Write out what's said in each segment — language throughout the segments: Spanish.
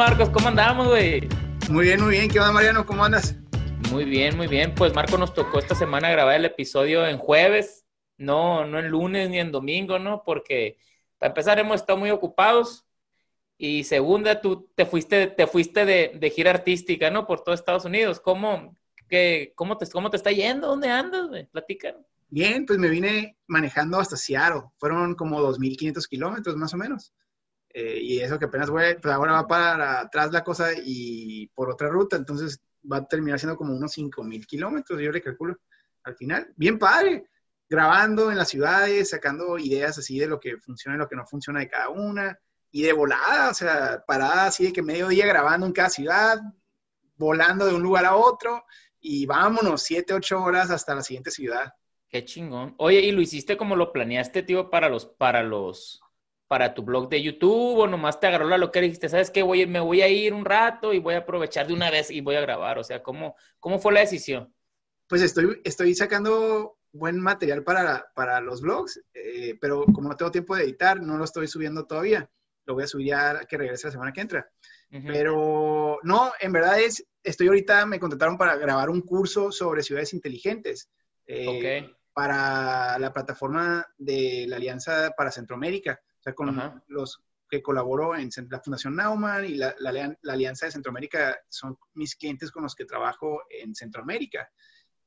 Marcos? ¿Cómo andamos, güey? Muy bien, muy bien. ¿Qué onda, Mariano? ¿Cómo andas? Muy bien, muy bien. Pues Marco nos tocó esta semana grabar el episodio en jueves, no, no en lunes ni en domingo, ¿no? Porque para empezar hemos estado muy ocupados y segunda, tú te fuiste, te fuiste de, gira artística, ¿no? Por todo Estados Unidos. ¿Cómo, qué, cómo, te, cómo te está yendo? ¿Dónde andas, güey? Platícanos. Bien, pues me vine manejando hasta Seattle. Fueron como 2.500 kilómetros más o menos. Eh, y eso que apenas voy, pues ahora va para atrás la cosa y por otra ruta, entonces va a terminar siendo como unos 5.000 kilómetros, yo le calculo al final. Bien padre, grabando en las ciudades, sacando ideas así de lo que funciona y lo que no funciona de cada una. Y de volada, o sea, parada así de que medio día grabando en cada ciudad, volando de un lugar a otro y vámonos, 7, 8 horas hasta la siguiente ciudad. Qué chingón. Oye, ¿y lo hiciste como lo planeaste, tío, para los, para los, para tu blog de YouTube o nomás te agarró la loquera y dijiste, ¿sabes qué? Voy, me voy a ir un rato y voy a aprovechar de una vez y voy a grabar. O sea, ¿cómo, cómo fue la decisión? Pues estoy, estoy sacando buen material para, para los blogs, eh, pero como no tengo tiempo de editar, no lo estoy subiendo todavía. Lo voy a subir ya que regrese la semana que entra. Pero no, en verdad es, estoy ahorita, me contrataron para grabar un curso sobre ciudades inteligentes. Eh, para la plataforma de la Alianza para Centroamérica, o sea, con los que colaboro en la Fundación Nauman y la, Alianza de Centroamérica son mis clientes con los que trabajo en Centroamérica.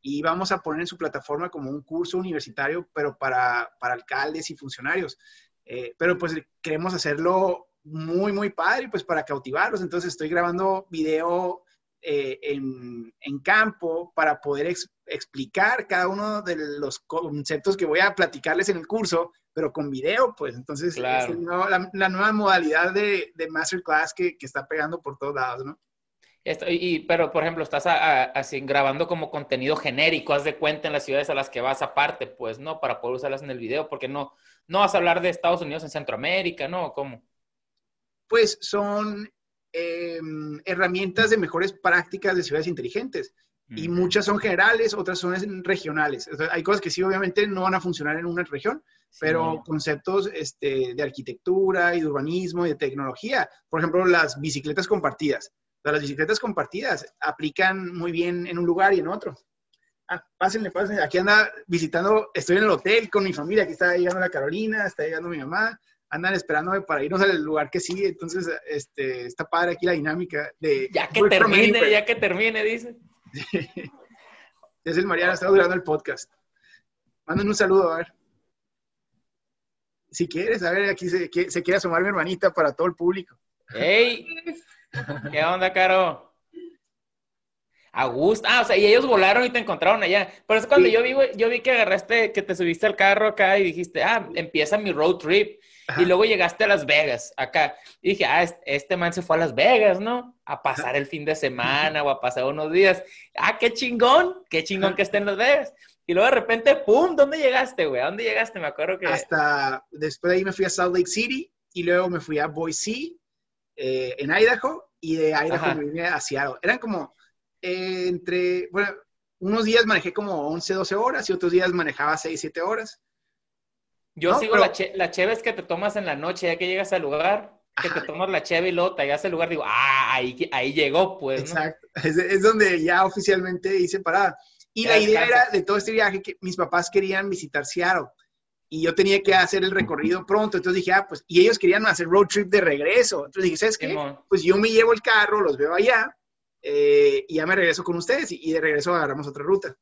Y vamos a poner en su plataforma como un curso universitario, pero para, para alcaldes y funcionarios. Eh, pero pues queremos hacerlo muy, muy padre, pues para cautivarlos. Entonces estoy grabando video eh, en, en, campo para poder explicar cada uno de los conceptos que voy a platicarles en el curso, pero con video, pues entonces la, nueva modalidad de, de masterclass que, que, está pegando por todos lados, ¿no? Esto, y, pero, por ejemplo, estás así grabando como contenido genérico, haz de cuenta en las ciudades a las que vas aparte, pues, ¿no? Para poder usarlas en el video, porque no, no vas a hablar de Estados Unidos en Centroamérica, ¿no? ¿Cómo? Pues son Em, herramientas de mejores prácticas de ciudades inteligentes. Y muchas son generales, otras son regionales. hay cosas que sí, obviamente, no van a funcionar en una región, pero conceptos este, de arquitectura y de urbanismo y de tecnología. Por ejemplo, las bicicletas compartidas. las bicicletas compartidas aplican muy bien en un lugar y en otro. Ah, pásenle, pásenle. Aquí anda visitando, estoy en el hotel con mi familia. Aquí está llegando la Carolina, está llegando mi mamá andan esperándome para irnos al lugar que sigue. Entonces, este, está padre aquí la dinámica de... Ya que termine, ya que termine, dice. es el Mariano, está durando el podcast. Manden un saludo, a ver. Si quieres, a ver, aquí se, se quiere asomar mi hermanita para todo el público. ¡Ey! ¿Qué onda, Caro? Augusto. Ah, o sea, y ellos volaron y te encontraron allá. Por eso cuando yo, vi, yo vi que agarraste, que te subiste al carro acá y dijiste, ah, empieza mi road trip. Y luego llegaste a Las Vegas, acá. Y dije, ah, este man se fue a Las Vegas, ¿no? A pasar el fin de semana o a pasar unos días. Ah, qué chingón, qué chingón que esté en Las Vegas. Y luego de repente, ¡pum! ¿Dónde llegaste, güey? ¿A dónde llegaste? Me acuerdo que... Hasta, después de ahí me fui a Salt Lake City y luego me fui a Boise, eh, en Idaho, y de Idaho me vine a Seattle. Eran como eh, entre, bueno, unos días manejé como 11, 12 horas y otros días manejaba 6, 7 horas. Yo sigo la, che la cheve que te tomas en la noche, ya que llegas al lugar, que te tomas la cheve y luego te llegas al lugar, digo, ah, ahí, ahí llegó, pues. Exacto, es, donde ya oficialmente hice parada. Y la idea era de todo este viaje que mis papás querían visitar Seattle y yo tenía que hacer el recorrido pronto. Entonces dije, ah, pues, y ellos querían hacer road trip de regreso. Entonces dije, ¿sabes qué? Pues yo me llevo el carro, los veo allá eh, y ya me regreso con ustedes y, de regreso agarramos otra ruta.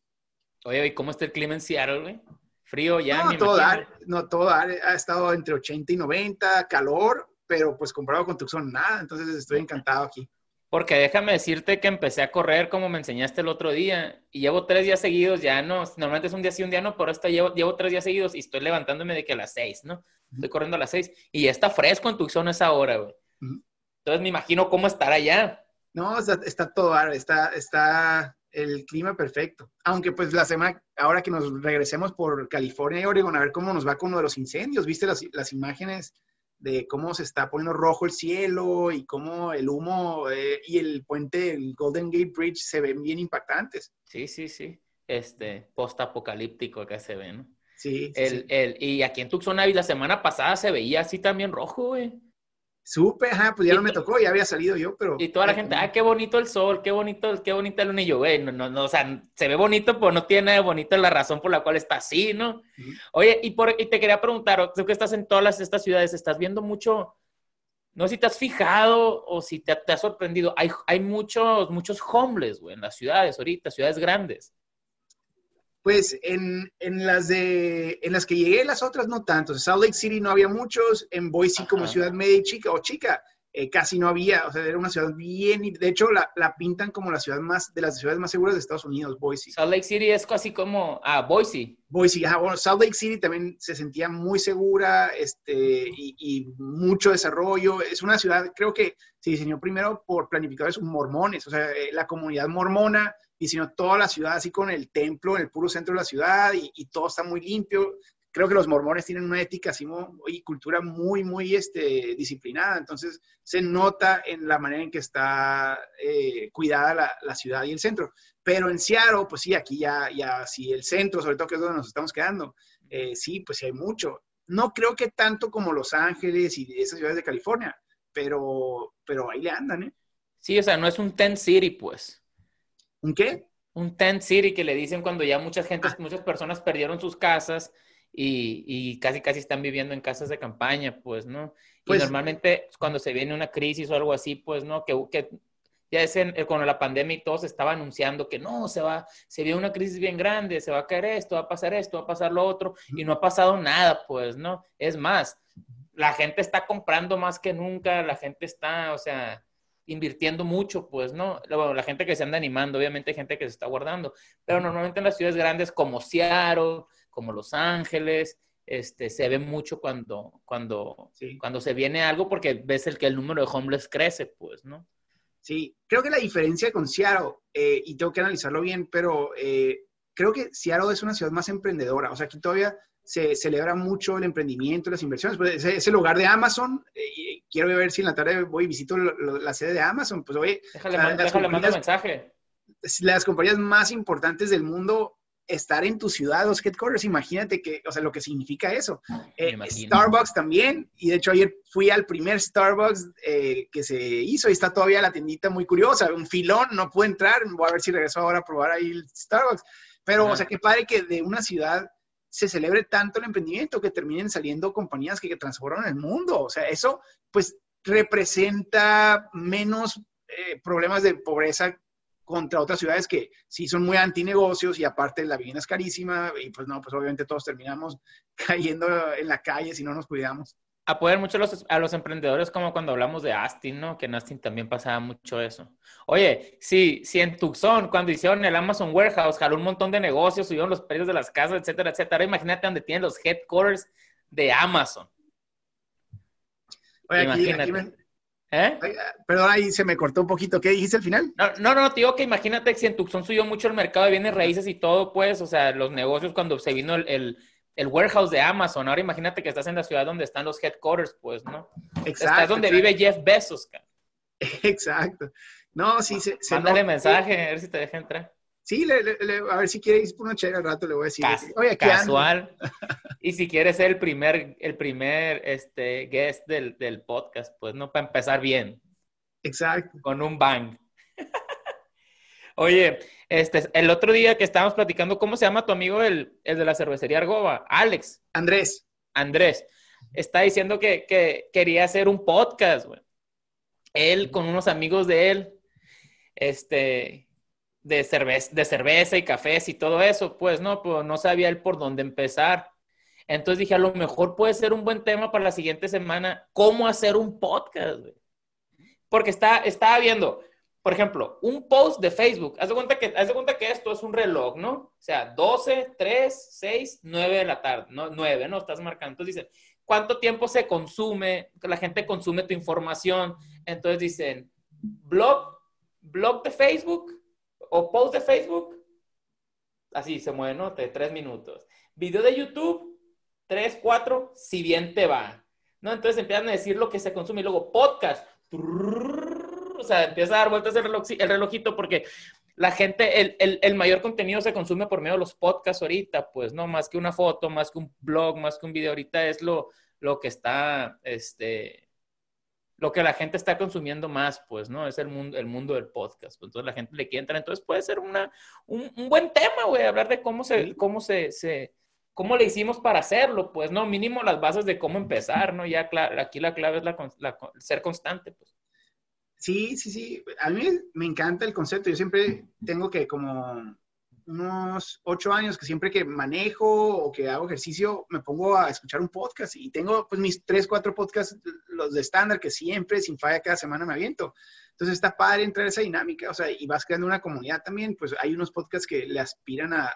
Oye, ¿y cómo está el clima en Seattle, güey? Frío ya. No, todo no, todo ha estado entre 80 y 90, calor, pero pues comparado con Tucson, nada. Entonces estoy encantado aquí. Porque déjame decirte que empecé a correr como me enseñaste el otro día y llevo tres días seguidos, ya no, normalmente es un día sí, un día no, pero esta llevo, llevo tres días seguidos y estoy levantándome de que a las seis, ¿no? Estoy corriendo a las seis y ya está fresco en Tucson esa hora, güey. Entonces me imagino cómo estar allá. No, está, está todo, está, está el clima perfecto. Aunque pues la semana, ahora que nos regresemos por California y Oregon, a ver cómo nos va con uno de los incendios. ¿Viste las, las imágenes de cómo se está poniendo rojo el cielo y cómo el humo eh, y el puente, el Golden Gate Bridge se ven bien impactantes? Sí, sí, sí. Este, post-apocalíptico acá se ve, ¿no? Sí. el, El, y aquí en Tucson, la semana pasada se veía así también rojo, güey. Supe, ajá, pues ya no me tocó, ya había salido yo, pero... Y toda la gente, ah, qué bonito el sol, qué bonito, qué bonita luna. Y yo, güey, no, no, o sea, se ve bonito, pero no tiene bonito la razón por la cual está así, ¿no? Oye, y, por, y te quería preguntar, tú que estás en todas estas ciudades, ¿estás viendo mucho, no sé si te has fijado o si te, te ha sorprendido, hay, hay muchos, muchos homeless, güey, en las ciudades ahorita, ciudades grandes. Pues en, en, las de, en las que llegué, las otras no tanto. En Salt Lake City no había muchos, en Boise como ciudad media chica o chica, eh, casi no había, o sea, era una ciudad bien, de hecho la, la, pintan como la ciudad más, de las ciudades más seguras de Estados Unidos, Boise. Salt Lake City es casi como, ah, Boise. Boise, ah, bueno, Salt Lake City también se sentía muy segura, este, y, y, mucho desarrollo, es una ciudad, creo que se diseñó primero por planificadores mormones, o sea, eh, la comunidad mormona diseñó toda la ciudad así con el templo en el puro centro de la ciudad y, y todo está muy limpio. Creo que los mormones tienen una ética así y cultura muy, muy este, disciplinada. Entonces se nota en la manera en que está eh, cuidada la, ciudad y el centro. Pero en Seattle, pues sí, aquí ya, ya sí, el centro, sobre todo que es donde nos estamos quedando, eh, sí, pues sí hay mucho. No creo que tanto como Los Ángeles y esas ciudades de California, pero, pero ahí le andan, ¿eh? Sí, o sea, no es un tent city, pues. ¿Un qué? Un tent city que le dicen cuando ya mucha gente, ah. muchas personas perdieron sus casas y, y, casi casi están viviendo en casas de campaña, pues, ¿no? Pues, y normalmente cuando se viene una crisis o algo así, pues, ¿no? Que, que ya es en, con la pandemia y todo se estaba anunciando que no, se va, se viene una crisis bien grande, se va a caer esto, va a pasar esto, va a pasar lo otro, y no ha pasado nada, pues, ¿no? Es más, la gente está comprando más que nunca, la gente está, o sea, invirtiendo mucho, pues, ¿no? la gente que se anda animando, obviamente hay gente que se está guardando, pero normalmente en las ciudades grandes como Seattle, como Los Ángeles, este, se ve mucho cuando, cuando, cuando se viene algo porque ves el que el número de homeless crece, pues, ¿no? Sí, creo que la diferencia con Seattle, eh, y tengo que analizarlo bien, pero eh, creo que Seattle es una ciudad más emprendedora, o sea, aquí todavía se celebra mucho el emprendimiento, las inversiones. Pues es, el hogar de Amazon. Eh, quiero ver si en la tarde voy y visito la sede de Amazon. Pues oye, déjale, un mensaje. Las compañías más importantes del mundo estar en tu ciudad, los headquarters, imagínate que, o sea, lo que significa eso. Eh, Starbucks también, y de hecho ayer fui al primer Starbucks eh, que se hizo y está todavía la tiendita muy curiosa, un filón, no puedo entrar, voy a ver si regreso ahora a probar ahí el Starbucks. Pero, o sea, qué padre que de una ciudad se celebre tanto el emprendimiento que terminen saliendo compañías que, transforman el mundo. O sea, eso pues representa menos eh, problemas de pobreza contra otras ciudades que sí son muy antinegocios y aparte la vivienda es carísima y pues no, pues obviamente todos terminamos cayendo en la calle si no nos cuidamos apoyar mucho a los, a los, emprendedores como cuando hablamos de Astin, ¿no? Que en Astin también pasaba mucho eso. Oye, sí, sí en Tucson, cuando hicieron el Amazon Warehouse, jaló un montón de negocios, subieron los precios de las casas, etcétera, etcétera. Imagínate donde tienen los headquarters de Amazon. Oye, aquí, ¿Eh? perdón, ahí se me cortó un poquito. ¿Qué dijiste al final? No, no, no, te digo que imagínate que si en Tucson subió mucho el mercado de bienes raíces y todo, pues, o sea, los negocios cuando se vino el el warehouse de Amazon. Ahora imagínate que estás en la ciudad donde están los headquarters, pues, ¿no? Exacto. Estás donde vive Jeff Bezos, cara. Exacto. No, sí, se, Mándale mensaje, a ver si te deja entrar. Sí, a ver si quieres por una chévere al rato, le voy a decir. Oye, casual. y si quieres ser el primer, el primer este, guest del, del podcast, pues, ¿no? Para empezar bien. Exacto. Con un bang. Oye, este, el otro día que estábamos platicando, ¿cómo se llama tu amigo el, el de la cervecería Argoba? Alex. Andrés. Andrés. Está diciendo que, que quería hacer un podcast, güey. Él con unos amigos de él, este, de cerveza, de cerveza y cafés y todo eso, pues no, pues no sabía él por dónde empezar. Entonces dije, a lo mejor puede ser un buen tema para la siguiente semana, cómo hacer un podcast, güey. Porque está, estaba viendo, por ejemplo, un post de Facebook, haz de cuenta que, haz cuenta que esto es un reloj, ¿no? O sea, 12, 3, 6, 9 de la tarde, ¿no? 9, ¿no? Estás marcando. Entonces dicen, ¿cuánto tiempo se consume? La gente consume tu información. Entonces dicen, blog, blog de Facebook o post de Facebook. Así se mueve, ¿no? De 3 minutos. Video de YouTube, 3, 4, si bien te va. ¿No? Entonces empiezan a decir lo que se consume y luego podcast o sea, empieza a dar vueltas el, el relojito porque la gente, el, el, mayor contenido se consume por medio de los podcasts ahorita, pues, ¿no? Más que una foto, más que un blog, más que un video ahorita es lo, lo que está, este, lo que la gente está consumiendo más, pues, ¿no? Es el mundo, el mundo del podcast. Pues, entonces la gente le quiere entrar. Entonces puede ser una, un, buen tema, güey, hablar de cómo se, cómo se, se, cómo le hicimos para hacerlo, pues, ¿no? Mínimo las bases de cómo empezar, ¿no? Ya aquí la clave es la, ser constante, pues. Sí, sí, sí. A mí me encanta el concepto. Yo siempre tengo que como unos ocho años que siempre que manejo o que hago ejercicio me pongo a escuchar un podcast y tengo pues mis tres, cuatro podcasts, los de estándar que siempre, sin falla, cada semana me aviento. Entonces está padre entrar a esa dinámica, o sea, y vas creando una comunidad también, pues hay unos podcasts que le aspiran a,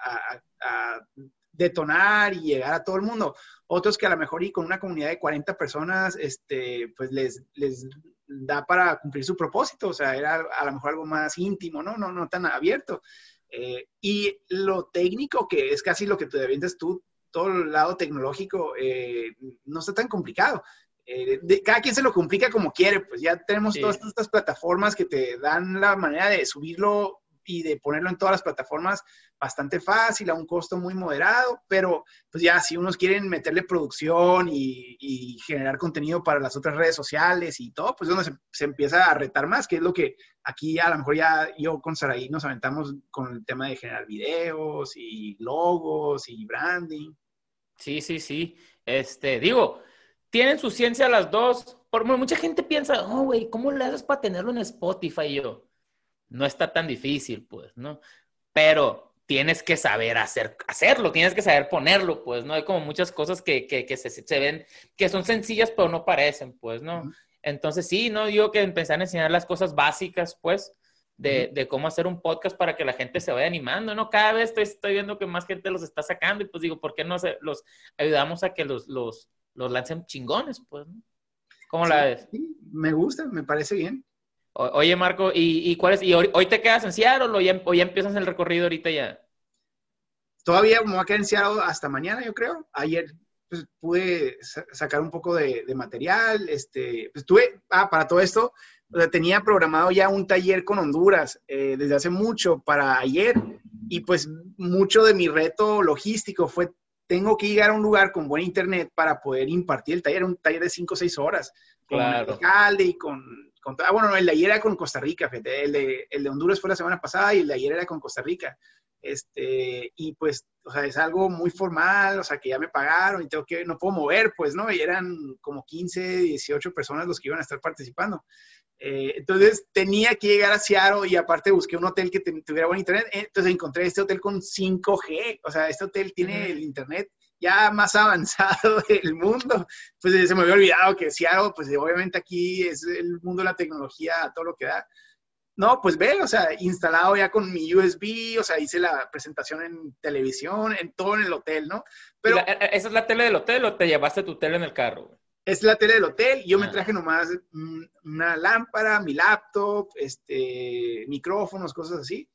detonar y llegar a todo el mundo. Otros que a lo mejor y con una comunidad de 40 personas, este, pues les, les da para cumplir su propósito, o sea, era a lo mejor algo más íntimo, ¿no? No, no tan abierto. Eh, y lo técnico, que es casi lo que te avientas tú, todo el lado tecnológico, eh, no está tan complicado. Eh, cada quien se lo complica como quiere, pues ya tenemos todas estas plataformas que te dan la manera de subirlo y de ponerlo en todas las plataformas bastante fácil, a un costo muy moderado, pero pues ya si unos quieren meterle producción y, generar contenido para las otras redes sociales y todo, pues donde se, empieza a retar más, que es lo que aquí a lo mejor ya yo con Saraí nos aventamos con el tema de generar videos y logos y branding. Sí, sí, sí. Este, digo, tienen su ciencia las dos. Por mucha gente piensa, oh, güey, ¿cómo le haces para tenerlo en Spotify? yo, no está tan difícil, pues, ¿no? Pero tienes que saber hacer, hacerlo, tienes que saber ponerlo, pues, ¿no? Hay como muchas cosas que, que, se, se, ven, que son sencillas, pero no parecen, pues, ¿no? Entonces, sí, ¿no? Digo que empezar a enseñar las cosas básicas, pues, de, de, cómo hacer un podcast para que la gente se vaya animando, ¿no? Cada vez estoy, estoy, viendo que más gente los está sacando y pues digo, ¿por qué no se, los ayudamos a que los, los, los lancen chingones, pues, ¿no? ¿Cómo la ves? Sí, me gusta, me parece bien oye, Marco, ¿y, cuál es? ¿Y hoy, te quedas en Seattle o ya, o ya empiezas el recorrido ahorita ya? Todavía me voy a quedar en Seattle hasta mañana, yo creo. Ayer pues, pude sacar un poco de, material. Este, pues, tuve, ah, para todo esto, tenía programado ya un taller con Honduras eh, desde hace mucho para ayer. Y pues mucho de mi reto logístico fue, tengo que llegar a un lugar con buen internet para poder impartir el taller, un taller de 5 o 6 horas, con el alcalde y con ah, bueno, el de ayer era con Costa Rica, fíjate, el de, el de Honduras fue la semana pasada y el de ayer era con Costa Rica. Este, y pues, o sea, es algo muy formal, o sea, que ya me pagaron y tengo que, no puedo mover, pues, ¿no? Y eran como 15, 18 personas los que iban a estar participando. Eh, entonces tenía que llegar a Seattle y aparte busqué un hotel que tuviera buen internet. Entonces encontré este hotel con 5G, o sea, este hotel tiene el internet ya más avanzado del mundo. Pues se me había olvidado que Seattle, pues obviamente aquí es el mundo de la tecnología, todo lo que da. No, pues ve, o sea, instalado ya con mi USB, o sea, hice la presentación en televisión, en todo en el hotel, ¿no? Pero, e, e, ¿Esa es la tele del hotel o te llevaste tu tele en el carro? Es la tele del hotel, yo me ah. traje nomás una lámpara, mi laptop, este, micrófonos, cosas así.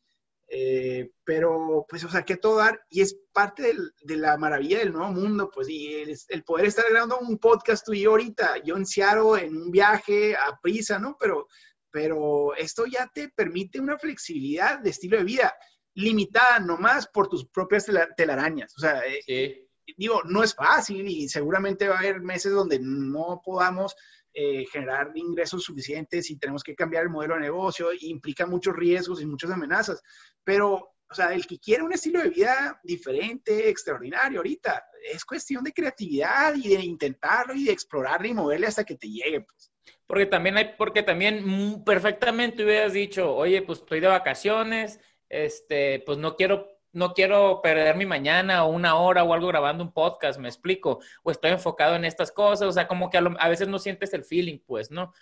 Eh, pero, pues, o sea, que todo dar, y es parte de la maravilla del nuevo mundo, pues, y el, poder estar grabando un podcast tú y ahorita, yo en Seattle, en un viaje a prisa, ¿no? Pero, pero esto ya te permite una flexibilidad de estilo de vida limitada nomás por tus propias telarañas. O sea, eh, digo, no es fácil y seguramente va a haber meses donde no podamos eh, generar ingresos suficientes y tenemos que cambiar el modelo de negocio, implica muchos riesgos y muchas amenazas. Pero, o sea, el que quiere un estilo de vida diferente, extraordinario ahorita, es cuestión de creatividad y de intentarlo y de explorarlo y moverle hasta que te llegue, pues. Porque también hay, porque también perfectamente hubieras dicho, oye, pues estoy de vacaciones, este, pues no quiero no quiero perder mi mañana o una hora o algo grabando un podcast, me explico, o estoy enfocado en estas cosas, o sea, como que a, veces no sientes el feeling, pues, ¿no?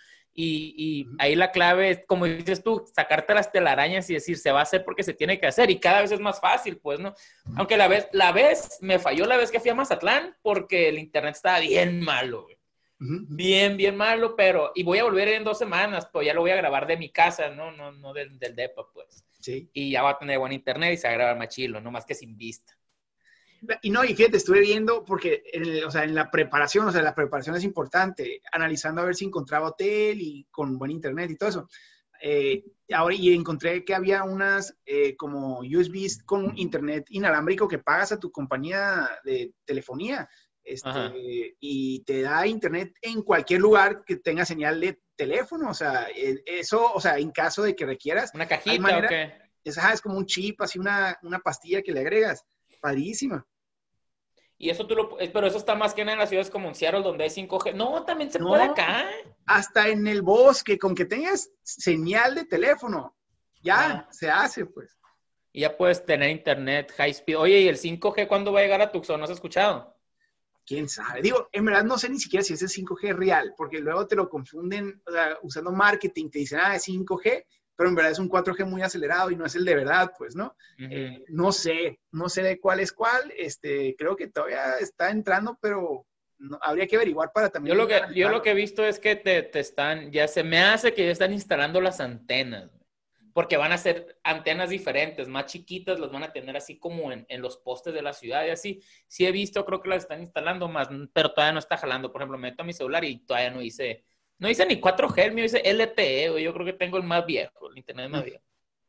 Y, ahí la clave es, como dices tú, sacarte las telarañas y decir, se va a hacer porque se tiene que hacer, y cada vez es más fácil, pues, ¿no? Aunque la vez, la vez, me falló la vez que fui a Mazatlán porque el internet estaba bien malo, Bien, bien malo, pero, y voy a volver en dos semanas, pues ya lo voy a grabar de mi casa, ¿no? No, no del, del DEPA, pues. Y ya va a tener buen internet y se va a grabar más chilo, no más que sin vista. Y no, y fíjate, estuve viendo porque, o sea, en la preparación, o sea, la preparación es importante, analizando a ver si encontraba hotel y con buen internet y todo eso. Eh, ahora, y encontré que había unas eh, como USBs con internet inalámbrico que pagas a tu compañía de telefonía. Este, y te da internet en cualquier lugar que tenga señal de teléfono, o sea, eh, eso, o sea, en caso de que requieras. ¿Una cajita o qué? Es, es como un chip, así una, una pastilla que le agregas. Padrísima. Y eso tú lo, eh, pero eso está más que nada en las ciudades como en Seattle, donde hay 5G. No, también se puede acá. Hasta en el bosque, con que tengas señal de teléfono, ya se hace, pues. Y ya puedes tener internet high speed. Oye, ¿y el 5G cuándo va a llegar a Tucson? ¿No has escuchado? Quién sabe. Digo, en verdad no sé ni siquiera si ese 5G real, porque luego te lo confunden usando marketing, te dicen, ah, es 5G, pero en verdad es un 4G muy acelerado y no es el de verdad, pues, ¿no? Eh, no sé, no sé de cuál es cuál, este, creo que todavía está entrando, pero habría que averiguar para también. Yo lo que, yo lo que he visto es que te, te, están, ya se me hace que ya están instalando las antenas porque van a ser antenas diferentes, más chiquitas, las van a tener así como en, los postes de la ciudad y así. Sí he visto, creo que las están instalando más, pero todavía no está jalando. Por ejemplo, me meto a mi celular y todavía no hice, no hice ni 4G, el mío dice LTE, Yo creo que tengo el más viejo, el internet más viejo.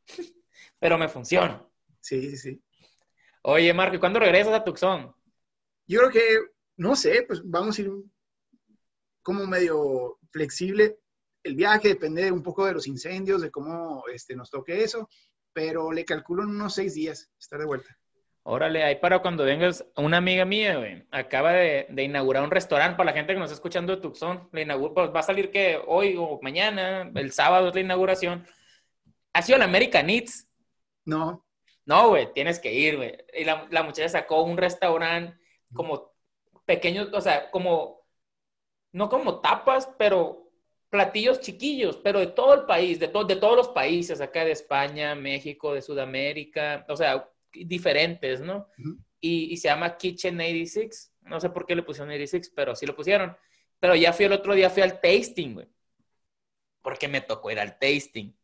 pero me funciona. Sí, sí, sí. Oye, Marco, ¿y cuándo regresas a Tucson? Yo creo que, no sé, pues vamos a ir como medio flexible el viaje depende un poco de los incendios, de cómo este, nos toque eso, pero le calculo en unos seis días estar de vuelta. Órale, ahí para cuando vengas, una amiga mía, güey, acaba de, inaugurar un restaurante para la gente que nos está escuchando de Tucson. Le pues, va a salir que hoy o mañana, el sábado es la inauguración. ¿Ha sido la American Eats? No. No, güey, tienes que ir, güey. Y la, la muchacha sacó un restaurante como pequeño, o sea, como, no como tapas, pero platillos chiquillos, pero de todo el país, de, de todos los países, acá de España, México, de Sudamérica, o sea, diferentes, ¿no? y, se llama Kitchen 86, no sé por qué le pusieron 86, pero sí lo pusieron. Pero ya fui el otro día, fui al tasting, güey, porque me tocó ir al tasting.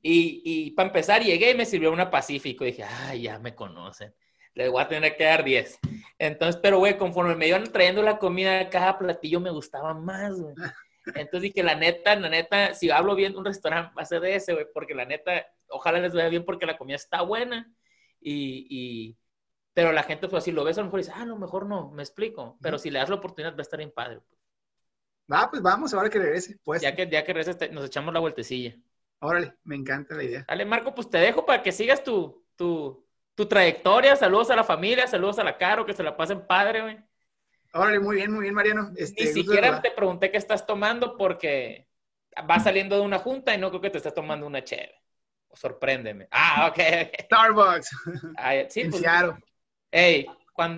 Y, y para empezar, llegué y me sirvió una Pacífico. dije, ay, ya me conocen. Les voy a tener que dar 10. Entonces, pero, güey, conforme me iban trayendo la comida, cada platillo me gustaba más, güey. Entonces dije, la neta, la neta, si hablo bien de un restaurante, va a ser de ese, güey, porque la neta, ojalá les vaya bien porque la comida está buena. Y, y, pero la gente, pues, si lo ves, a lo mejor dice, ah, lo mejor no, me explico. Pero si le das la oportunidad, va a estar bien padre. Va, pues vamos, ahora que regrese. Pues. Ya que, ya que regrese, nos echamos la vueltecilla. Órale, me encanta la idea. Dale, Marco, pues te dejo para que sigas tu, tu, tu trayectoria. Saludos a la familia, saludos a la Caro, que se la pasen padre, güey. Órale, muy bien, muy bien, Mariano. Este, Ni siquiera te pregunté qué estás tomando porque vas saliendo de una junta y no creo que te estés tomando una chévere. Sorpréndeme. Ah, ok. Starbucks. sí, pues, Hey,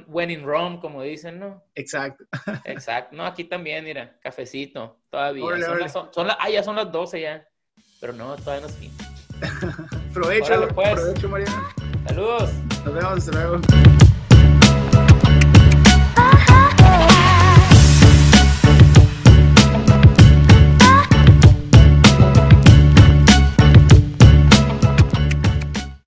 when in Rome, como dicen, ¿no? Exacto. Exacto. No, aquí también, mira, cafecito, todavía. son, ah, ya son las 12 ya. Pero no, todavía no es fin. provecho, pues. provecho, Mariano. Saludos. Nos vemos, hasta luego.